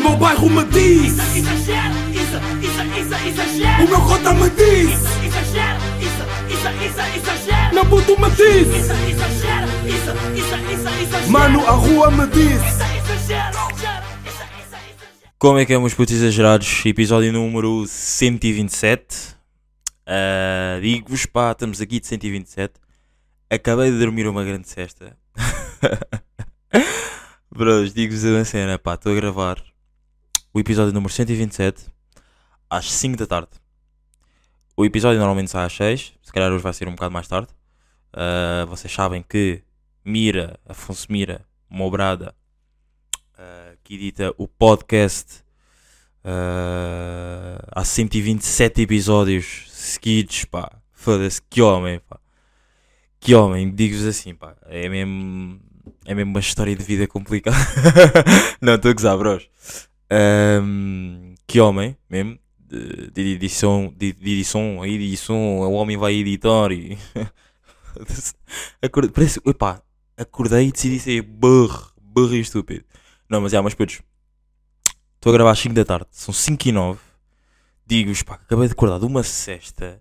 meu bairro me diz Isso, exagero, isso, isso, isso, exagero. O meu cota me diz Isso, exagero, isso, isso, isso, exagero. Meu puto me diz Isso, exagero, isso, isso, isso, exagero. Mano, a rua me diz Isso, exagero. Como é que é, meus putos exagerados? Episódio número 127. Ah, Digo-vos, pá, estamos aqui de 127. Acabei de dormir uma grande cesta. Bros, digo-vos uma cena, pá, estou a gravar o episódio número 127 às 5 da tarde. O episódio normalmente sai às 6, se calhar hoje vai ser um bocado mais tarde. Ah, vocês sabem que Mira, Afonso Mira, Mobrada, ah, que edita o podcast ah, há 127 episódios seguidos, pá. Foda-se, que homem, pá. Que homem, digo-vos assim, pá. É mesmo, é mesmo uma história de vida complicada. Não, estou a gozar, bros. Ahm, que homem, mesmo. De, edição, de, de edição, edição, o homem vai editar e. Acordei, parece, epá, acordei e decidi ser burro, burro e estúpido. Não, mas é, mas putos, estou a gravar às 5 da tarde, são 5 e 9. Digo-vos, pá, acabei de acordar de uma cesta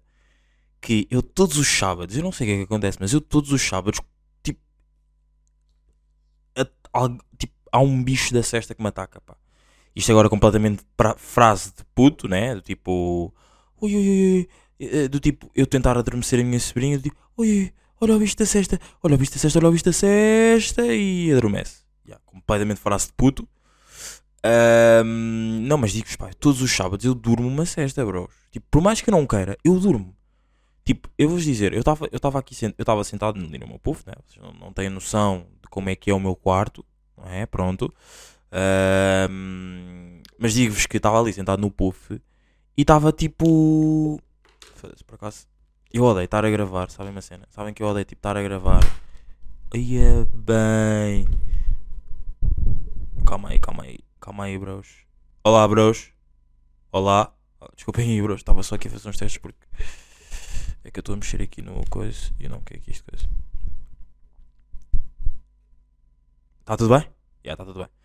que eu todos os sábados, eu não sei o que é que acontece, mas eu todos os sábados, tipo, a- al- tipo há um bicho da cesta que me ataca, pá. Isto agora completamente pra- frase de puto, né? Do tipo, ui, ui, ui, eh, do tipo, eu tentar adormecer a minha sobrinha, do tipo, ui, ui, olha o bicho da cesta, olha o bicho da cesta, olha o bicho da cesta, e adormece. Yeah, completamente frase de puto. Ahm, não, mas digo-vos, pá, todos os sábados eu durmo uma cesta, bros. Tipo, por mais que eu não queira, eu durmo. Tipo, eu vou-vos dizer, eu estava eu tava aqui, eu estava sentado no meu puff, né? Vocês não, não têm noção de como é que é o meu quarto, não é? Pronto. Mas digo-vos que estava ali sentado no puff e estava tipo. Foda-se, por acaso. Eu odeio estar a gravar, sabem uma cena? Sabem que eu odeio tipo estar a gravar. Aí é bem. Calma aí, calma aí, calma aí, bros. Olá, bros. Olá. Ah, Desculpem aí, bros. Estava só aqui a fazer uns testes porque. É que eu estou a mexer aqui no coisa e não quero que isto coisa. Está tudo bem? Já, está tudo bem.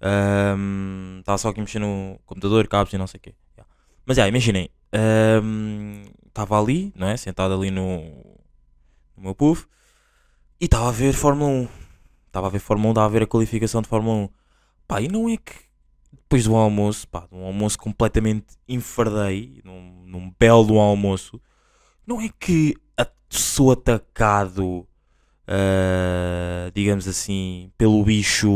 Ahm, Estava só aqui mexer no computador, cabos e não sei o quê. Mas já, imaginem. Estava ali, não é? Sentado ali no, no meu puff. E estava a ver Fórmula 1. Estava a ver Fórmula 1, estava a ver a qualificação de Fórmula 1. Pá, e não é que depois do almoço, pá, de um almoço completamente enfardei, num, num belo almoço, não é que a- sou atacado, ah, digamos assim, pelo bicho.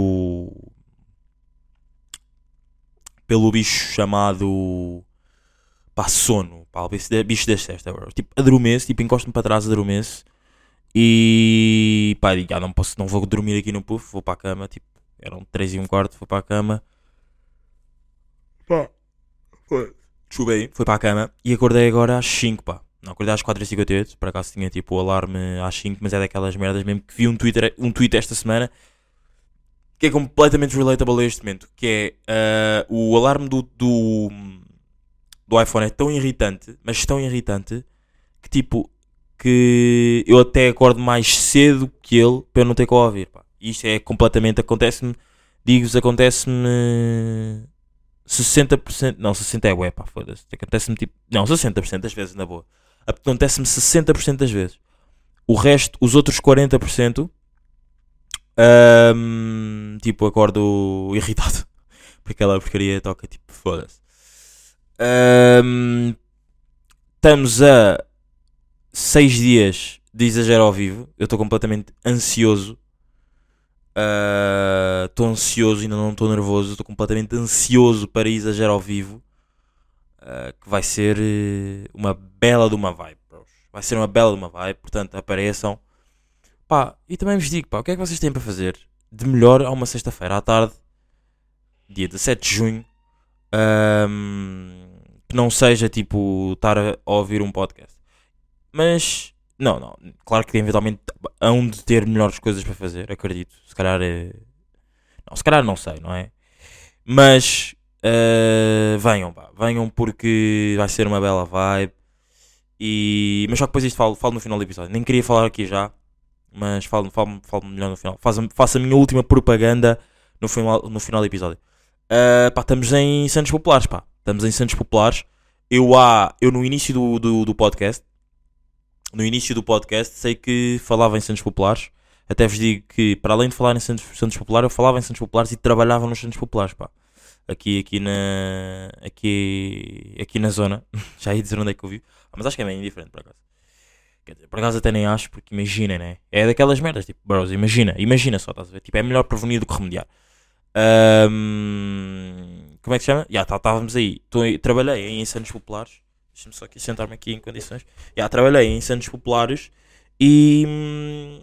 Pelo bicho chamado. pá, sono, pá, o bicho da- bicho da cesta, bro. Tipo, adormeço, tipo, encosto-me para trás, adormeço. E pá, digo, ah, não posso, não vou dormir aqui no puff, vou para a cama, tipo, eram 3 e um quarto, vou para a cama. Pá, foi. Chubei, fui para a cama e acordei agora às 5, pá. Não, acordei às 4h58, por acaso tinha tipo o alarme às 5, mas é daquelas merdas mesmo que vi um, Twitter, um tweet esta semana que é completamente relatable a este momento, que é ah, o alarme do, do, do iPhone é tão irritante, mas tão irritante, que tipo, que eu até acordo mais cedo que ele para eu não ter que ouvir, pá. Isto é completamente, acontece-me, digo-vos, acontece-me 60%, não, 60% é ué, pá, foda-se. Acontece-me tipo, não, 60% das vezes, na boa. Acontece-me 60% das vezes. O resto, os outros 40%, ahm, tipo, acordo irritado. Porque aquela porcaria toca, tipo, foda-se. Ahm, estamos a 6 dias de exagero ao vivo. Eu estou completamente ansioso. Estou ansioso, ainda não estou nervoso. Estou completamente ansioso para exagero ao vivo. Ah, que vai ser eh, uma bela de uma vibe. Vai ser uma bela de uma vibe. Portanto, apareçam. Pá, e também vos digo, pá, o que é que vocês têm para fazer de melhor a uma sexta-feira à tarde, dia 17 de junho, ahm, que não seja tipo estar a ouvir um podcast. Mas, não, não, claro que eventualmente hão de ter melhores coisas para fazer, acredito. Se calhar é. Não, se calhar não sei, não é? Mas ah, venham, pá, venham porque vai ser uma bela vibe. E... Mas só que depois isto falo, falo no final do episódio. Nem queria falar aqui já, mas falo, falo, falo melhor no final. Faço, faço a minha última propaganda no final, no final do episódio. Ah, pá, estamos em Santos Populares, pá. Estamos em Santos Populares. Eu, há, eu no início do, do, do podcast, no início do podcast, sei que falava em Santos Populares. Até vos digo que, para além de falar em Santos, Santos Populares, eu falava em Santos Populares e trabalhava nos Santos Populares, pá. Aqui, aqui na, aqui, aqui na zona. Já ia dizer onde é que eu vivo. Mas acho que é bem indiferente, por acaso. Por acaso até nem acho, porque imagina, né? É daquelas merdas, tipo, bros, imagina, imagina só, estás a ver? Tipo, é melhor prevenir do que remediar. Ahm, como é que se chama? Já, estávamos aí. Tô, trabalhei em Santos Populares. Deixa-me só aqui sentar-me aqui em condições. Já, trabalhei em Santos Populares e. hum,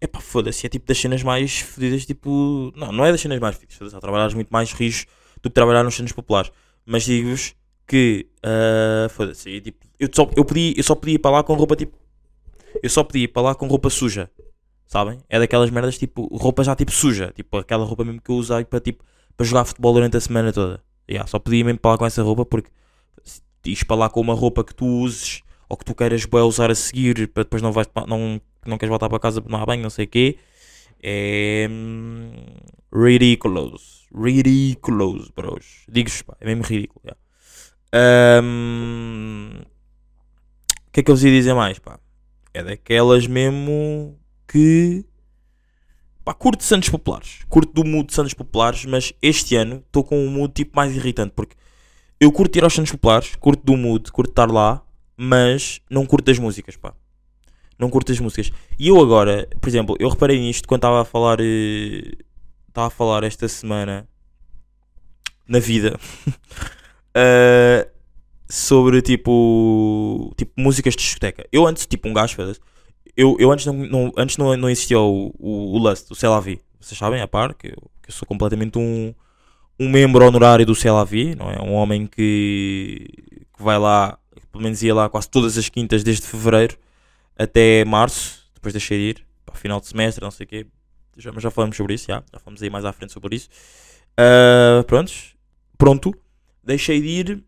Epá, foda-se, é tipo das cenas mais fodidas, tipo. Não, não é das cenas mais fodidas, foda-se, há muito mais rijos do que trabalhar nos Santos Populares. Mas digo-vos que. ah, foda-se, tipo, eu, só, eu, podia, eu só podia ir para lá com roupa tipo. Eu só podia ir para lá com roupa suja. Sabem? É daquelas merdas tipo. Roupa já tipo suja. Tipo aquela roupa mesmo que eu usei para tipo. Para jogar futebol durante a semana toda. Yeah, só podia mesmo para lá com essa roupa porque. Se ires para lá com uma roupa que tu uses ou que tu queiras bué usar a seguir para depois não vais não, não queres voltar para casa para tomar banho, não sei o quê. É. hum, Ridiculous. Ridiculous, bros. Digo-vos, pá, é mesmo ridículo. yeah. Ahm, O que é que eu vos ia dizer mais, pá? É daquelas mesmo que. Pá, curto Santos Populares. Curto do mood de Santos Populares, mas este ano estou com um mood tipo mais irritante porque eu curto ir aos Santos Populares, curto do mood, curto estar lá, mas não curto das músicas, pá. Não curto as músicas. E eu agora, por exemplo, eu reparei nisto quando estava a falar. eh, Estava a falar esta semana na vida eh, sobre tipo. Tipo músicas de discoteca. Eu antes, tipo, um gajo, eu, eu antes, não, não- antes não, não existia o, o, o Lust, o Celavi. Vocês sabem, a par, que eu, que eu sou completamente um, um membro honorário do Celavi, não é? Um homem que, que vai lá, pelo menos ia lá quase todas as quintas desde fevereiro até março, depois deixei de ir, para final de semestre, não sei o quê. Já, mas já falamos sobre isso, já, já falamos aí mais à frente sobre isso. Ah, prontos, pronto, deixei de ir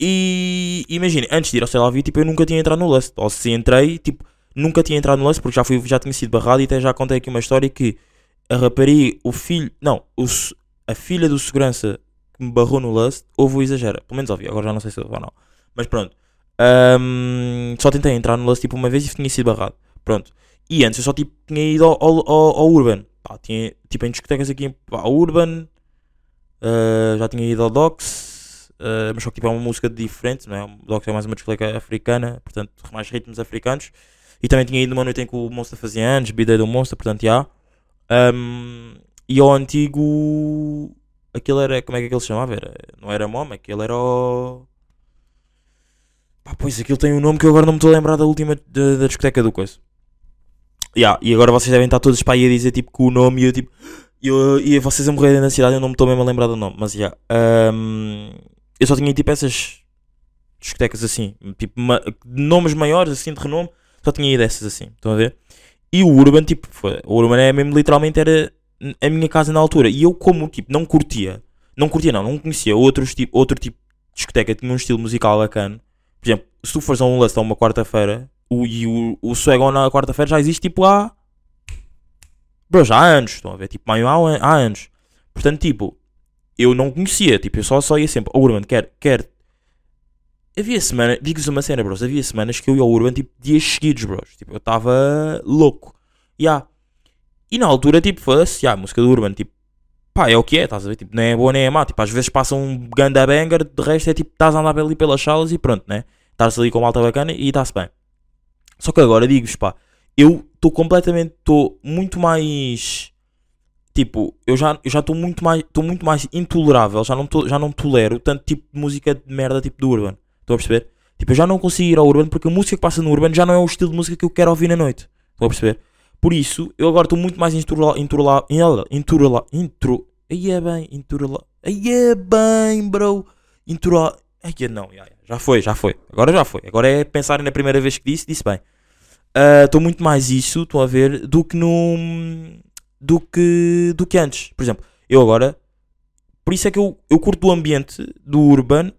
e imagina, antes de ir ao Celavi, tipo, eu nunca tinha entrado no Lust, ou se entrei, tipo, nunca tinha entrado no Lust porque já, fui, já tinha sido barrado e até já contei aqui uma história que a rapariga, o filho, não, o a filha do segurança que me barrou no Lust, houve o exagero, pelo menos ouvi, agora já não sei se houve ou não, mas pronto. Ahm, só tentei entrar no Lust tipo uma vez e tinha sido barrado, pronto. E antes eu só tipo tinha ido ao, ao, ao- ao Urban, Pá, tinha, tipo em discotecas aqui, ao Urban, ah, já tinha ido ao Docs, ah, mas só que tipo é uma música diferente, não é? O Docs é mais uma discoteca africana, portanto mais ritmos africanos. E também tinha ido numa noite em que o Monster fazia anos, Bidei do Monster, portanto já. Ahm, e ao antigo. Aquilo era. Como é que aquilo se chamava? Era, não era MOM, aquilo era o. Pá, pois aquilo tem um nome que eu agora não me estou a lembrar da última. da, da discoteca do coisa. Ya, e agora vocês devem estar todos para aí a dizer tipo que o nome e eu tipo. E, eu, e vocês a morrerem na cidade eu não me estou mesmo a lembrar do nome, mas já. ahm, eu só tinha tipo essas discotecas assim, tipo ma- nomes maiores assim de renome, só tinha ido essas assim, estão a ver? E o Urban, tipo, foi, o Urban é mesmo literalmente era a minha casa na altura. E eu, como tipo, não curtia, não curtia, não, não conhecia outros, tipo, outro tipo de discoteca, tinha um estilo musical bacana. Por exemplo, se tu fores a um lust a uma quarta-feira, o, e o, o Swaggon na quarta-feira já existe tipo há. Bro, já há anos, estão a ver? Tipo, há anos. Portanto, tipo, eu não conhecia, tipo, eu só, só ia sempre ao Urban, quer, quer. Havia semana, digo-vos uma cena, bros, havia semanas que eu ia ao Urban, tipo, dias seguidos, bros. Tipo, eu estava louco. Yeah. E na altura, tipo, foda-se, yeah, a música do Urban, tipo, pá, é o que é, estás a ver? Tipo, nem é boa nem é má. Tipo, às vezes passa um ganda banger, de resto é tipo, estás a andar ali pelas salas e pronto, né? Estás ali com malta bacana e está-se bem. Só que agora, digo-vos, pá, eu estou completamente, estou muito mais. Tipo, eu já eu já estou muito mais, estou muito mais intolerável, já não, tô, já não tolero tanto tipo de música de merda tipo do Urban. Estão a perceber? Tipo, eu já não consigo ir ao Urban porque a música que passa no Urban já não é o estilo de música que eu quero ouvir na noite. Estão a perceber? Por isso, eu agora estou muito mais introla, introla, introla, intro, aí é bem, introla, aí é bem, bro, introla, aí é não, já, já foi, já foi, agora já foi, agora é pensar na primeira vez que disse, disse bem. Estou muito mais isso, estou a ver, do que no, do que, do que antes. Por exemplo, eu agora, por isso é que eu, eu curto o ambiente do Urban,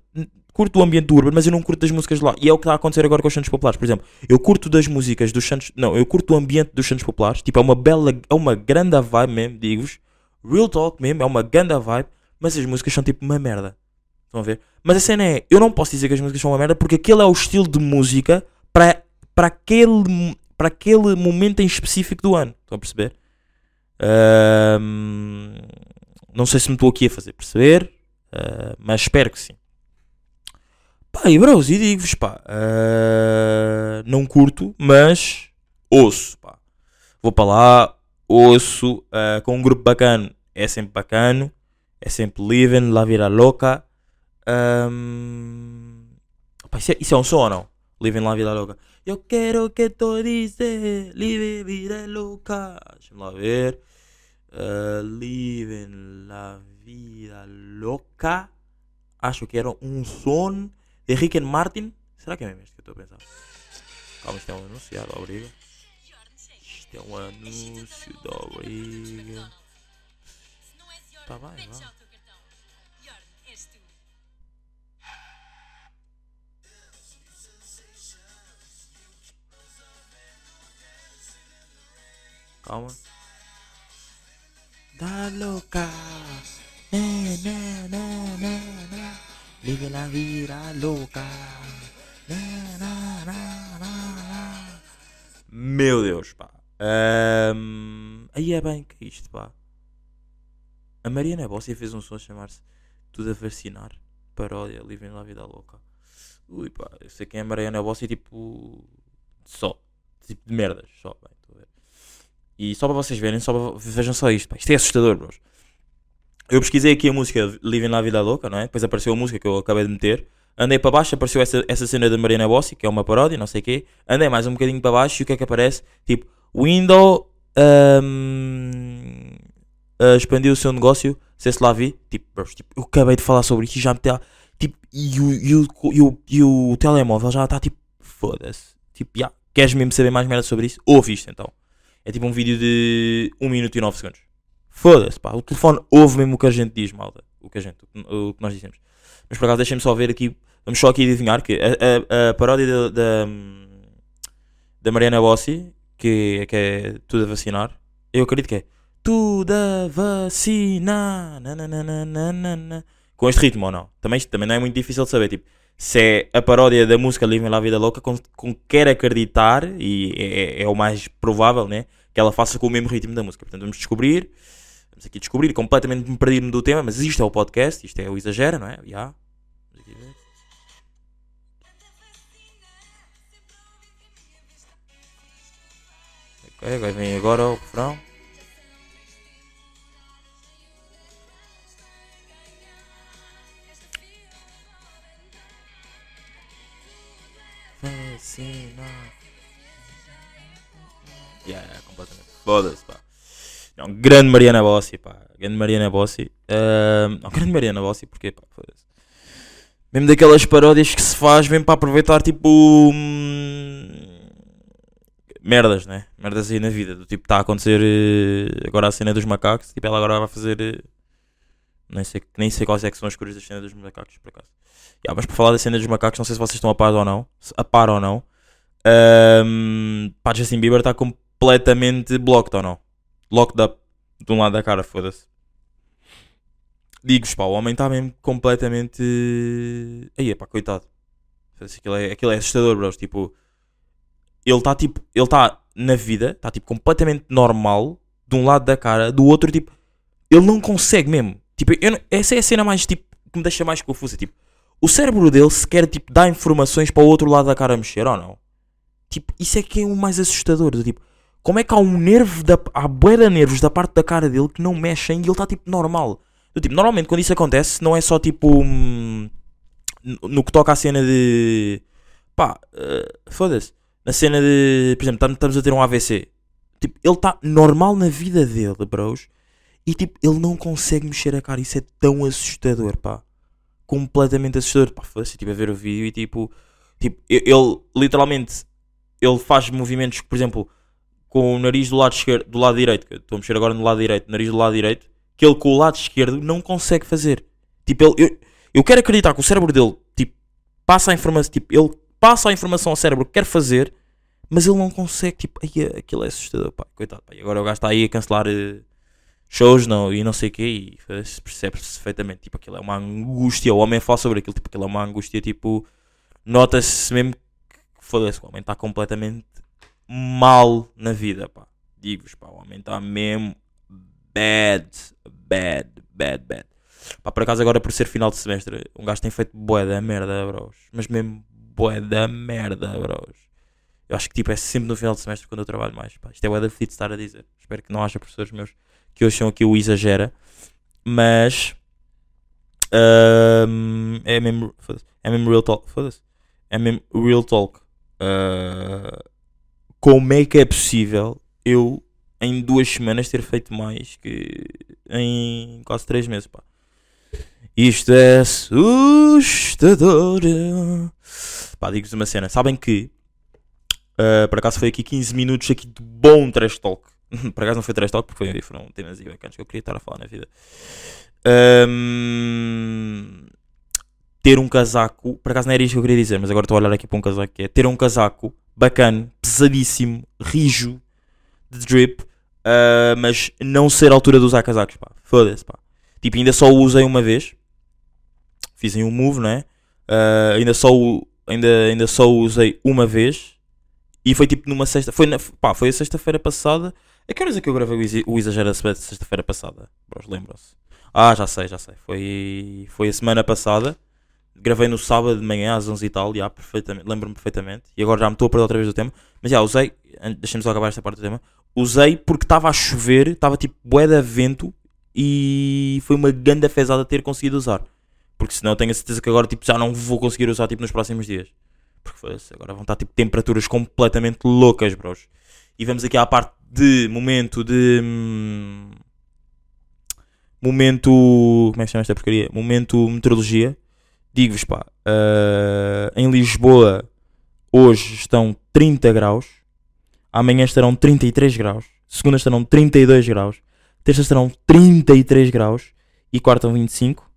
curto o ambiente do Urban, mas eu não curto das músicas lá. E é o que está a acontecer agora com os Santos Populares. Por exemplo, eu curto das músicas dos Santos. Não, eu curto o ambiente dos Santos Populares. Tipo, é uma bela. É uma grande vibe mesmo, digo-vos. Real talk mesmo, é uma grande vibe. mas as músicas são tipo uma merda. Estão a ver? Mas a cena é, eu não posso dizer que as músicas são uma merda porque aquele é o estilo de música para, para, aquele, para aquele momento em específico do ano. Estão a perceber? Ahm, não sei se me estou aqui a fazer perceber, ah, mas espero que sim. Pá, e bros, e digo-vos, pá, ah, não curto, mas ouço, pá. Vou para lá, ouço, ah, com um grupo bacana, é sempre bacano, é sempre living, la vida louca. Pá, isso, é, isso é um som ou não? Living la vida louca. Eu quero que tu dices, live vida louca. Deixa-me lá ver. Ah, living la vida louca. Acho que era um som de Rick and Martin. Será que é mesmo que eu estou a pensar? Calma, isto é um anúncio da obriga. Isto é um anúncio da obriga. Tá bem, vá. Calma. Da louca. Na, na, na, na, na. Vive la vida louca. Na, na, na, na, na. Meu Deus, pá. Ahm, Aí é bem que é isto, pá. A Mariana Bossi fez um som chamar-se Tudo a Vacinar. Paródia, Living la Vida Louca. Ui, pá, eu sei quem é Mariana Bossi, tipo. Só. Tipo de merdas, só. Bem. E só para vocês verem, só vejam só isto, pá. Isto é assustador, bros. Eu pesquisei aqui a música Living la Vida Louca, não é? Depois apareceu a música que eu acabei de meter. Andei para baixo, apareceu essa, essa cena da Mariana Bossi, que é uma paródia, não sei o quê. Andei mais um bocadinho para baixo e o que é que aparece? Tipo, Window ahm, ah, expandiu o seu negócio, se se lá vi. Tipo, bros, tipo, eu acabei de falar sobre isto e já me está. Tipo, e o, e, o, e, o, e o telemóvel já está tipo, foda-se. Tipo, já, queres mesmo saber mais merda sobre isso? Ouve isto então. É tipo um vídeo de 1 minuto e 9 segundos. Foda-se, pá. O telefone ouve mesmo o que a gente diz, malda. O que a gente, o que- nós dizemos. Mas por acaso, deixem-me só ver aqui. Vamos só aqui adivinhar que a, a, a paródia da, da, Mariana Bossi, que, que é tudo a vacinar, eu acredito que é tudo a vacinar. nananana, Com este ritmo ou não? Também, também não é muito difícil de saber. Tipo, se é a paródia da música Living La Vida Louca, com, com quer acreditar, e é, é o mais provável, né? Que ela faça com o mesmo ritmo da música. Portanto, vamos descobrir. Vamos aqui descobrir, completamente me perdi-me do tema, mas isto é o podcast, isto é o Exagera, não é? Ver. Ok, agora vem agora o refrão. Vacina. Yeah, completamente. Foda-se, pá. Não, grande Mariana Bossi, pá. Grande Mariana Bossi. Ahm, não, grande Mariana Bossi, porquê, pá? Foda-se. Mesmo daquelas paródias que se faz mesmo para aproveitar, tipo. hum, merdas, né? Merdas aí na vida. Do tipo, está a acontecer eh, agora a cena dos macacos. Tipo, ela agora vai fazer. eh, nem, sei, nem sei quais é são as cores da cena dos macacos, por acaso. Yeah, mas para falar da cena dos macacos, não sei se vocês estão a par ou não. A par ou não. Um, pá, Justin Bieber está completamente blocked ou não? Locked up. De um lado da cara, foda-se. Digo-vos, pá, o homem está mesmo completamente. Aí, pá, coitado. Aquilo é, aquilo é assustador, bros. Tipo, ele está tipo, ele está na vida, está tipo completamente normal, de um lado da cara, do outro, tipo, ele não consegue mesmo. Tipo, eu essa é a cena mais tipo que me deixa mais confusa. Tipo, o cérebro dele sequer tipo, dá informações para o outro lado da cara mexer ou não? Tipo, isso é que é o mais assustador. Do tipo, como é que há um nervo, da, há bué nervos da parte da cara dele que não mexem e ele está tipo normal? Do tipo, normalmente quando isso acontece, não é só tipo. hum, no, que toca à cena de. pá, eh, foda-se. Na cena de. por exemplo, tam- estamos a ter um AVC. Tipo, ele está normal na vida dele, bros. E tipo, ele não consegue mexer a cara. Isso é tão assustador, pá. Completamente assustador. Pá, foda-se, eu estive a ver o vídeo e tipo. Tipo, ele literalmente. Ele faz movimentos, por exemplo, com o nariz do lado esquerdo, do lado direito. que Estou a mexer agora no lado direito, nariz do lado direito. Que ele com o lado esquerdo não consegue fazer. Tipo, ele, eu, eu quero acreditar que o cérebro dele, tipo, passa a informação. Tipo, ele passa a informação ao cérebro que quer fazer, mas ele não consegue. Tipo, ai, aquilo é assustador, pá. Coitado, pá. Agora o gajo está aí a cancelar. eh, shows não, e não sei o quê, e percebe-se perfeitamente, tipo, aquilo é uma angústia, o homem fala sobre aquilo, tipo, aquilo é uma angústia, tipo, nota-se mesmo que, foda-se, o homem está completamente mal na vida, pá, digo-vos, pá, o homem está mesmo bad, bad, bad, bad. Pá, por acaso agora por ser final de semestre, um gajo tem feito bué da merda, bros, mas mesmo bué da merda, bros. Eu acho que tipo é sempre no final de semestre quando eu trabalho mais, pá, isto é fedido de estar a dizer, espero que não haja professores meus que hoje são aqui o exagera, mas é mesmo, é mesmo real talk, é mesmo real talk. Ah, como é que é possível eu em duas semanas ter feito mais que em quase três meses, pá. Isto é assustador. Pá, digo-vos uma cena. Sabem que ah, por acaso foi aqui 15 minutos aqui de bom trash talk. por acaso não foi trash talk porque foi, foram temas e bacanas que eu queria estar a falar na vida. Ahm, ter um casaco, por acaso não era isto que eu queria dizer, mas agora estou a olhar aqui para um casaco que é ter um casaco bacana, pesadíssimo, rijo, de drip, ah, mas não ser a altura de usar casacos, pá. Foda-se, pá. Tipo, ainda só o usei uma vez. Fiz em um move, não é? Ah, ainda, só o, ainda, ainda só o usei uma vez. E foi tipo numa sexta. Foi, na, pá, foi a sexta-feira passada. A que é que eu gravei o, Exa- o Exagera sexta-feira passada? Bros, lembram-se? Ah, já sei, já sei. Foi, foi a semana passada. Gravei no sábado de manhã às 11 e tal. Já, perfeitamente, lembro-me perfeitamente. E agora já me estou a perder outra vez do tema. Mas já, usei. Deixa-me só acabar esta parte do tema. Usei porque estava a chover. Estava tipo bué de vento. E foi uma ganda fezada ter conseguido usar. Porque senão tenho a certeza que agora tipo, já não vou conseguir usar tipo, nos próximos dias. Porque foda-se, agora vão estar tipo temperaturas completamente loucas, bros. E vamos aqui à parte de momento de. hum, momento. Como é que chama esta porcaria? Momento meteorologia. Digo-vos, pá. ah, em Lisboa, hoje estão 30 graus. Amanhã estarão 33 graus. Segunda estarão 32 graus. Terça estarão 33 graus. E quarta 25.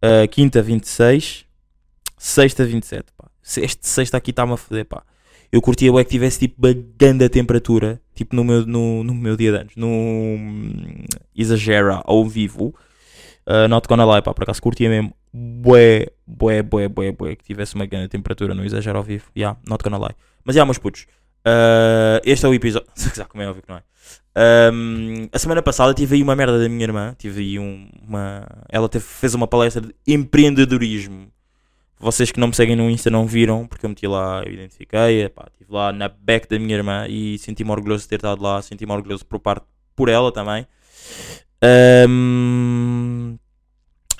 ah, quinta 26. Sexta 27, pá. Este sexta aqui está-me a foder, pá. Eu curtia bué que tivesse tipo uma grande temperatura, tipo no meu, no, no meu dia de anos, no Exagera ao vivo. Uh, not gonna lie, pá, por acaso curtia mesmo bué, bué, bué, bué, bué, que tivesse uma grande temperatura no Exagera ao vivo. Yeah, not gonna lie. Mas já, meus putos, uh, este é o episódio. Como é óbvio que não é. Um, a semana passada tive aí uma merda da minha irmã. Tive aí um- uma. Ela teve- fez uma palestra de empreendedorismo. Vocês que não me seguem no Insta não viram, porque eu meti lá, eu identifiquei, pá, estive lá na back da minha irmã e senti-me orgulhoso de ter estado lá, senti-me orgulhoso por parte por ela também. Ahm,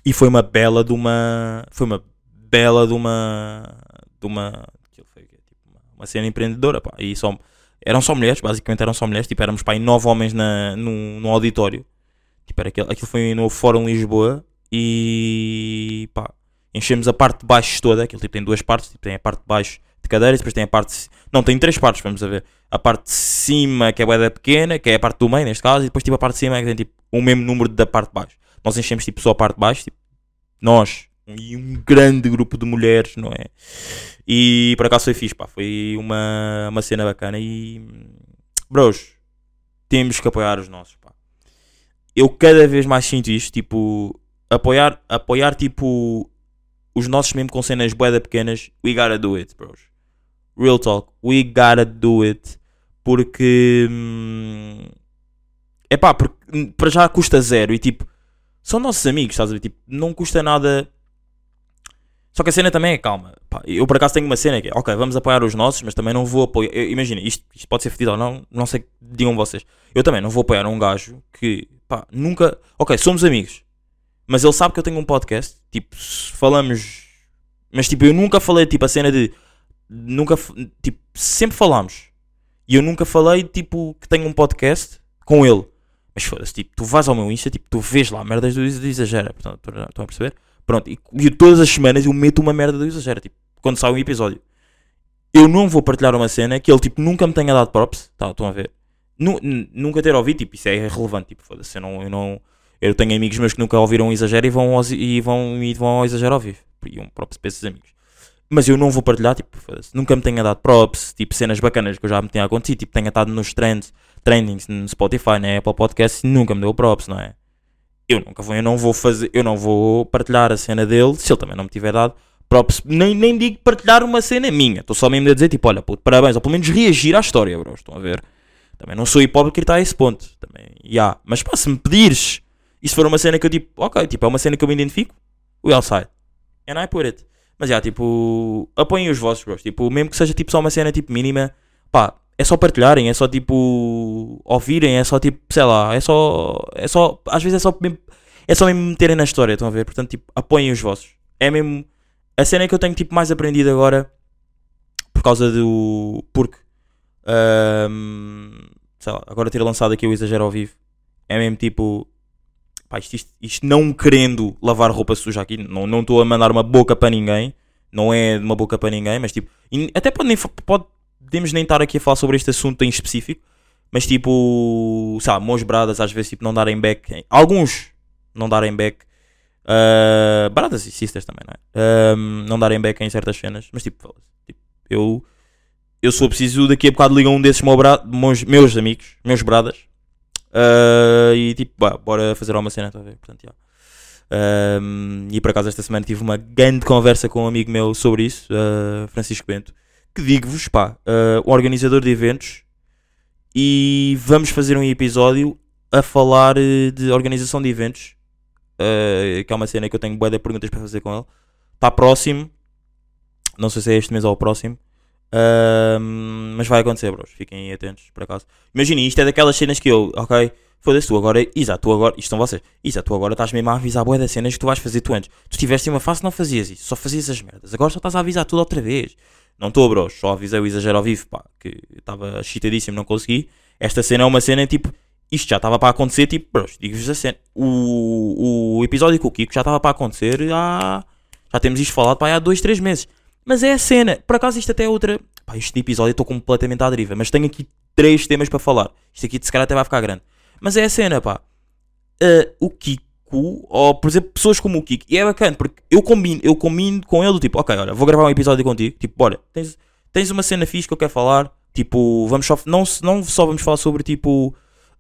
e foi uma bela de uma. Foi uma bela de uma. De? Tipo, uma, uma cena empreendedora, pá. E só, eram só mulheres, basicamente eram só mulheres. Tipo, éramos pá, aí nove homens na, no, no auditório. Tipo, era aquilo, aquilo foi no Fórum Lisboa e pá, enchemos a parte de baixo toda. Aquilo tipo, tem duas partes, tipo, tem a parte de baixo de cadeiras, depois tem a parte. de- Não, tem três partes, vamos a ver. A parte de cima, que é a pequena, que é a parte do meio, neste caso, e depois tipo a parte de cima que tem tipo o mesmo número da parte de baixo. Nós enchemos tipo só a parte de baixo, tipo, nós e um grande grupo de mulheres, não é? E por acaso foi fixe, pá, foi uma, uma cena bacana e bros, temos que apoiar os nossos, pá. Eu cada vez mais sinto isto, tipo, apoiar, apoiar tipo os nossos mesmo com cenas boeda pequenas, we gotta do it, bros. Real talk, we gotta do it. Porque é pá, porque hum, para já custa zero e tipo, são nossos amigos, estás a ver? Tipo, não custa nada. Só que a cena também é calma. Pá, eu por acaso tenho uma cena que é, ok, vamos apoiar os nossos, mas também não vou apoiar. Imagina, isto, isto pode ser fedido ou não, não sei, digam vocês. Eu também não vou apoiar um gajo que, pá, nunca. Ok, somos amigos, mas ele sabe que eu tenho um podcast. Tipo, falamos. Mas tipo, eu nunca falei, tipo, a cena de. Nunca. Tipo, sempre falámos. E eu nunca falei, tipo, que tenho um podcast com ele. Mas foda-se, tipo, tu vais ao meu Insta, tipo, tu vês lá merdas do Exa- do Exagera. Estão a perceber? Pronto, e, e todas as semanas eu meto uma merda do Exagera, tipo, quando sai um episódio. Eu não vou partilhar uma cena que ele, tipo, nunca me tenha dado props. Tá, estão a ver? Nunca ter ouvido, tipo, isso é irrelevante. Tipo, foda-se, eu não, eu não. Eu tenho amigos meus que nunca ouviram o Exagero e vão, aos- e vão, e vão ao Exagero ao vivo. E um props para esses amigos. Mas eu não vou partilhar, tipo, nunca me tenha dado props, tipo, cenas bacanas que eu já me tinha acontecido, tipo, tenha estado nos trends, trendings no Spotify, na Apple Podcast, nunca me deu props, não é? Eu nunca vou, eu não vou fazer, eu não vou partilhar a cena dele se ele também não me tiver dado props. Nem, nem digo partilhar uma cena minha, estou só mesmo a dizer tipo, olha, puto, parabéns, ou pelo menos reagir à história, bro. Estão a ver? Também não sou hipócrita a esse ponto, também, yeah. Mas pá, se me pedires, e se for uma cena que eu tipo, ok, tipo, é uma cena que eu me identifico, well side. And I put it. Mas já, tipo, apoiem os vossos, bros. Tipo, mesmo que seja tipo só uma cena tipo mínima, pá, é só partilharem, é só tipo ouvirem, é só tipo, sei lá, é só. É só. Às vezes é só mesmo, é só mesmo meterem na história, estão a ver? Portanto, tipo, apoiem os vossos. É mesmo. A cena que eu tenho tipo mais aprendido agora por causa do. Porque. ahm, sei lá, agora ter lançado aqui o Exagero ao vivo é mesmo tipo. Pá, isto, isto, isto não querendo lavar roupa suja aqui, não estou a mandar uma boca para ninguém, não é uma boca para ninguém, mas tipo, até pode nem, podemos nem estar aqui a falar sobre este assunto em específico, mas tipo, sabe, mãos bradas às vezes tipo, não darem back, alguns não darem back, ah, bradas e sisters também, não é? Ahm, não darem back em certas cenas, mas tipo, tipo, eu, eu sou preciso, daqui a bocado ligar um desses meus, meus amigos, meus bradas, ah, e tipo, bah, bora fazer alguma cena, tá a ver? Portanto, já. Ahm, e por acaso esta semana tive uma grande conversa com um amigo meu sobre isso, ah, Francisco Bento, que digo-vos, pá, ah, o organizador de eventos, e vamos fazer um episódio a falar eh, de organização de eventos, ah, que é uma cena que eu tenho boa de perguntas para fazer com ele. Está próximo, não sei se é este mês ou o próximo, mas vai acontecer, bros. Fiquem atentos, por acaso. Imaginem, isto é daquelas cenas que eu, ok, foda-se tu agora, exato, tu agora, isto são vocês, exato, tu agora estás mesmo a avisar boa das cenas que tu vais fazer tu antes. Tu tiveste uma fase não fazias isso, só fazias as merdas, agora só estás a avisar tudo outra vez. Não estou, bros, só avisei o exagero ao vivo, pá, que estava chitadíssimo, não consegui. Esta cena é uma cena tipo, isto já estava para acontecer, tipo, bros, digo-vos a cena. O, o episódio com o Kiko já estava para acontecer há. Já temos isto falado pá, há dois, três meses. Mas é a cena. Por acaso isto até é outra. Pá, este episódio eu estou completamente à deriva. Mas tenho aqui três temas para falar. Isto aqui se calhar até vai ficar grande. Mas é a cena, pá. Ah, o Kiko, ou por exemplo, pessoas como o Kiko, e é bacana, porque eu combino, eu combino com ele tipo, ok, olha, vou gravar um episódio contigo. Tipo, bora, tens, tens uma cena fixe que eu quero falar. Tipo, vamos só, não, não só vamos falar sobre tipo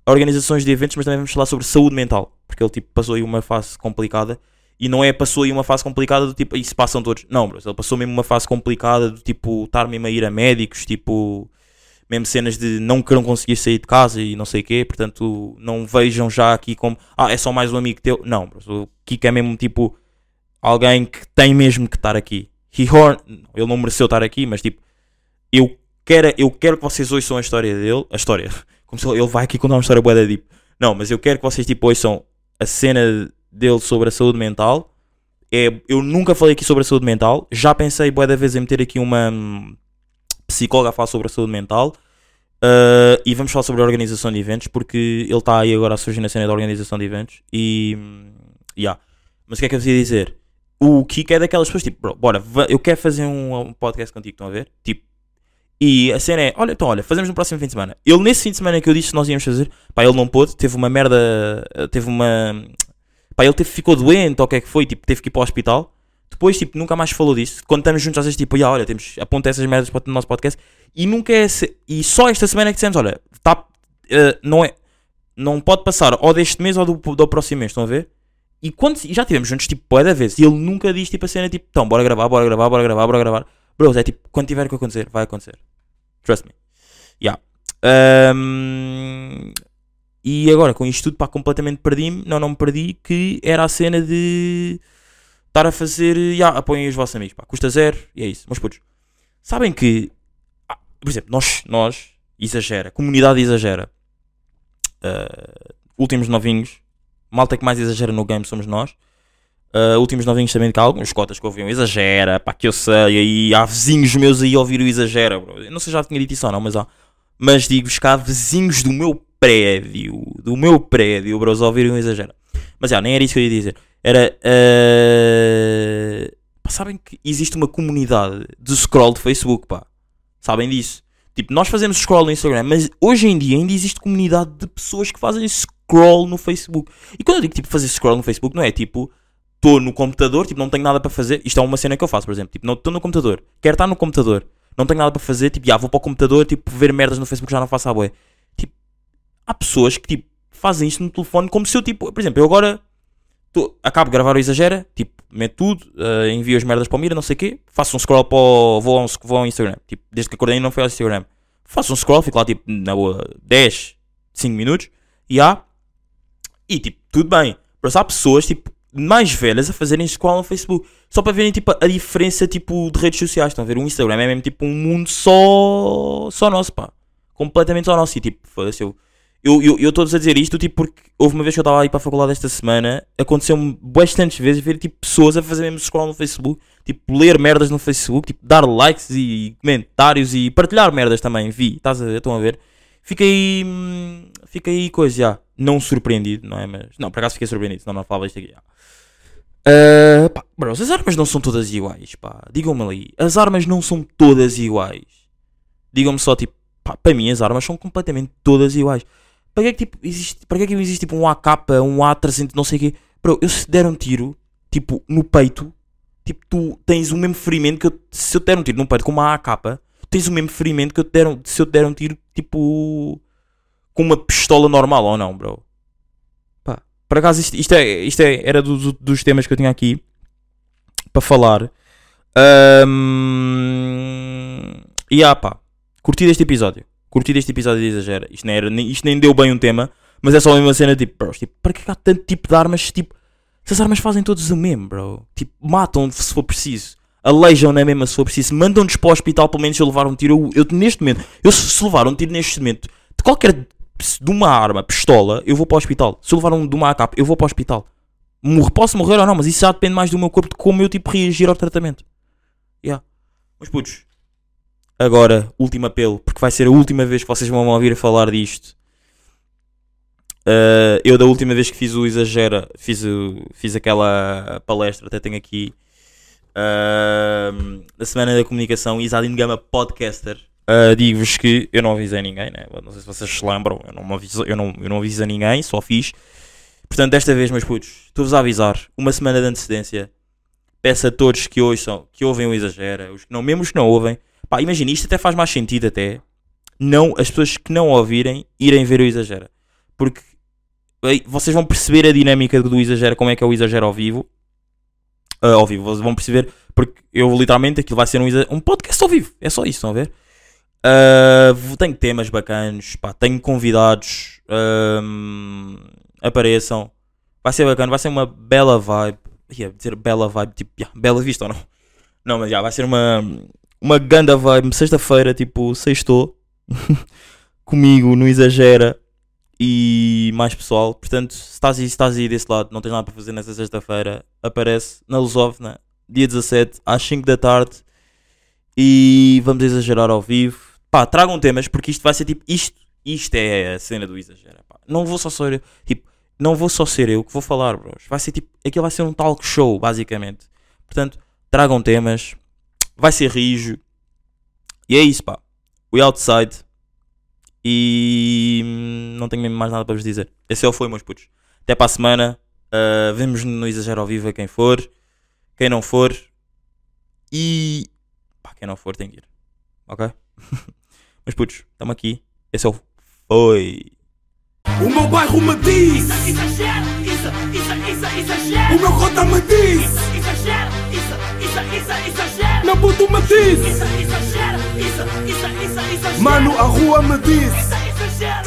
organizações de eventos, mas também vamos falar sobre saúde mental. Porque ele tipo passou aí uma fase complicada. E não é passou aí uma fase complicada do tipo, isso passam todos. Não, bro, ele passou mesmo uma fase complicada do tipo, estar mesmo a ir a médicos, tipo, mesmo cenas de não queiram conseguir sair de casa e não sei o quê. Portanto, não vejam já aqui como, ah, é só mais um amigo teu. Não, bro, o Kiko é mesmo tipo alguém que tem mesmo que estar aqui. Horn... Ele não mereceu estar aqui, mas tipo, eu quero, eu quero que vocês ouçam a história dele. A história. Como se ele ele vai aqui contar uma história boa da deep. Não, mas eu quero que vocês tipo ouçam a cena dele sobre a saúde mental. É, eu nunca falei aqui sobre a saúde mental. Já pensei boa da vez em meter aqui uma hum, psicóloga a falar sobre a saúde mental. Uh, e vamos falar sobre a organização de eventos porque ele está aí agora a surgir na cena da organização de eventos e hum, yeah. mas o que é que eu ia dizer? O Kiko é daquelas pessoas tipo, bro, bora, eu quero fazer um, um podcast contigo, estão a ver? Tipo, e a cena é, olha, então olha, fazemos no próximo fim de semana. Ele nesse fim de semana que eu disse que nós íamos fazer, pá, ele não pôde, teve uma merda, teve uma, pá, ele teve, ficou doente ou o que é que foi, tipo, teve que ir para o hospital. Depois, tipo, nunca mais falou disso. Quando estamos juntos, às vezes, tipo, "Ya, olha, temos, aponta essas merdas para o nosso podcast. E nunca é, se- e só esta semana é que dissemos, olha, tá, eh, não é, não pode passar ou deste mês ou do, do próximo mês, estão a ver? E quando e já tivemos juntos, tipo, bué da vez, e ele nunca diz, tipo, a cena, tipo, então, bora gravar, bora gravar, bora gravar, bora gravar. Bros, é tipo, quando tiver que acontecer, vai acontecer. Trust me. Yeah. Ahm, e agora, com isto tudo, pá, completamente perdi-me. Não, não me perdi, que era a cena de estar a fazer, yeah, apoiem os vossos amigos, pá, custa zero, e é isso. Mas, putos, sabem que, ah, por exemplo, nós, nós, exagera, comunidade exagera. Ah, últimos novinhos, malta que mais exagera no game somos nós. Uh, últimos novinhos também que há alguns cotas que ouviam exagera, pá, que eu sei, aí há vizinhos meus aí ouvir o exagera, bro. Eu não sei se já tinha dito isso ou não, mas há. Mas digo-vos que há vizinhos do meu prédio, do meu prédio, bros, a ouvirem o exagera. Mas já, nem era isso que eu ia dizer. Era. uh, sabem que existe uma comunidade de scroll de Facebook, pá. Sabem disso? Tipo, nós fazemos scroll no Instagram, mas hoje em dia ainda existe comunidade de pessoas que fazem scroll no Facebook. E quando eu digo tipo fazer scroll no Facebook, não é tipo estou no computador, tipo, não tenho nada para fazer. Isto é uma cena que eu faço, por exemplo. Tipo, não estou no computador, quero estar no computador, não tenho nada para fazer, tipo, já vou para o computador, tipo, ver merdas no Facebook já não faço a boé. Há pessoas que tipo, fazem isto no telefone como se eu tipo, por exemplo, eu agora tô- acabo de gravar o Exagera, tipo, meto tudo, eh, envio as merdas para o Mira, não sei o quê, faço um scroll para o, vou, ao, vou ao Instagram, tipo, desde que acordei não foi ao Instagram, faço um scroll, fico lá tipo, na boa, 10, 5 minutos, e há, e tipo, tudo bem, mas há pessoas tipo, mais velhas a fazerem scroll no Facebook, só para verem tipo, a diferença tipo, de redes sociais, estão a ver, o Instagram é mesmo tipo um mundo só, só nosso, pá, completamente só nosso, e tipo, foda-se, eu eu eu eu a dizer isto tipo porque houve uma vez que eu estava a ir para a faculdade esta semana, aconteceu-me bastantes vezes ver tipo pessoas a fazer mesmo scroll no Facebook, tipo ler merdas no Facebook, tipo dar likes e comentários e partilhar merdas também, vi, estás a ver, estão a ver? Fiquei hum, fiquei coisa já, não surpreendido, não é? Mas não, por acaso fiquei surpreendido, senão não falava isto aqui já. Ah, pá, bros, as armas não são todas iguais, pá. Digam-me ali, as armas não são todas iguais. Digam-me só, tipo, pá, para mim as armas são completamente todas iguais. Para que é que, tipo, existe, para que é que existe, tipo, um AK, um A300, não sei o quê? Bro, eu se der um tiro, tipo, no peito, tipo, tu tens o mesmo ferimento que eu, se eu der um tiro no peito com uma AK, tens o mesmo ferimento que eu te der um, se eu der um tiro, tipo, com uma pistola normal ou não, bro? Pá, por acaso isto, isto, é, isto é, era do- do- dos temas que eu tinha aqui para falar. Ahm, e ah, pá, curti deste episódio. Curti deste episódio de exagera. Isto nem, era, isto nem deu bem um tema, mas é só uma cena tipo, bros, tipo, para que é há tanto tipo de armas? Tipo, essas armas fazem todos o mesmo, bro. Tipo, matam se for preciso. Aleijam na mesma se for preciso. Mandam-nos para o hospital, pelo menos se eu levar um tiro. Eu, eu, neste momento, eu se levar um tiro neste momento de qualquer de uma arma, pistola, eu vou para o hospital. Se eu levar um de uma AK, eu vou para o hospital. Morro, posso morrer ou não, mas isso já depende mais do meu corpo de como eu tipo reagir ao tratamento. Yeah. Mas putos, agora, último apelo, porque vai ser a última vez que vocês vão ouvir falar disto. Uh, eu da última vez que fiz o Exagera, fiz, o- fiz aquela palestra, até tenho aqui uh, na Semana da Comunicação, Isadine Gama Podcaster. Uh, Digo-vos que eu não avisei ninguém, né? não sei se vocês se lembram, eu não, aviso, eu não, eu não avisei ninguém, só fiz. Portanto, desta vez, meus putos, estou-vos a avisar, uma semana de antecedência. Peço a todos que ouçam, que ouvem o Exagera, os que não, mesmo os que não ouvem, pá, imagina, isto até faz mais sentido até, não, as pessoas que não ouvirem, irem ver o Exagera. Porque aí, vocês vão perceber a dinâmica do Exagera, como é que é o Exagera ao vivo. Ah, ao vivo, vocês vão perceber, porque eu literalmente, aquilo vai ser um, um podcast ao vivo, é só isso, estão a ver? Vou- tenho temas bacanos, pá, tenho convidados, apareçam, vai ser bacana, vai ser uma bela vibe, ia dizer bela vibe, tipo, yeah, bela vista ou não? Não, mas já, vai ser uma, uma ganda vibe, sexta-feira, tipo, sextou, comigo no Exagera e mais pessoal, portanto, se estás aí, se estás aí desse lado, não tens nada para fazer nessa sexta-feira, aparece na Lusófona, dia 17, às 5 da tarde, e vamos exagerar ao vivo. Pá, tragam temas, porque isto vai ser tipo, isto, isto é a cena do exagero, pá. Não vou só ser eu, tipo, não vou só ser eu que vou falar, bros. Vai ser tipo, aquilo vai ser um talk show, basicamente. Portanto, tragam temas, vai ser rijo. E é isso, pá. We outside. E hum, não tenho mesmo mais nada para vos dizer. Esse é o foi, meus putos. Até para a semana. Uh, vemos no Exagero ao vivo a quem for. Quem não for. E. Pá, quem não for tem que ir. Ok? Mas putos, estamos aqui. Esse é o foi. O meu bairro me diz, Exagera, isso, isso, isso, exagera. o meu cota me diz, meu puto me diz, Isso, exagera, isso, isso, isso, exagera. mano, a rua me diz. Isso, exagera.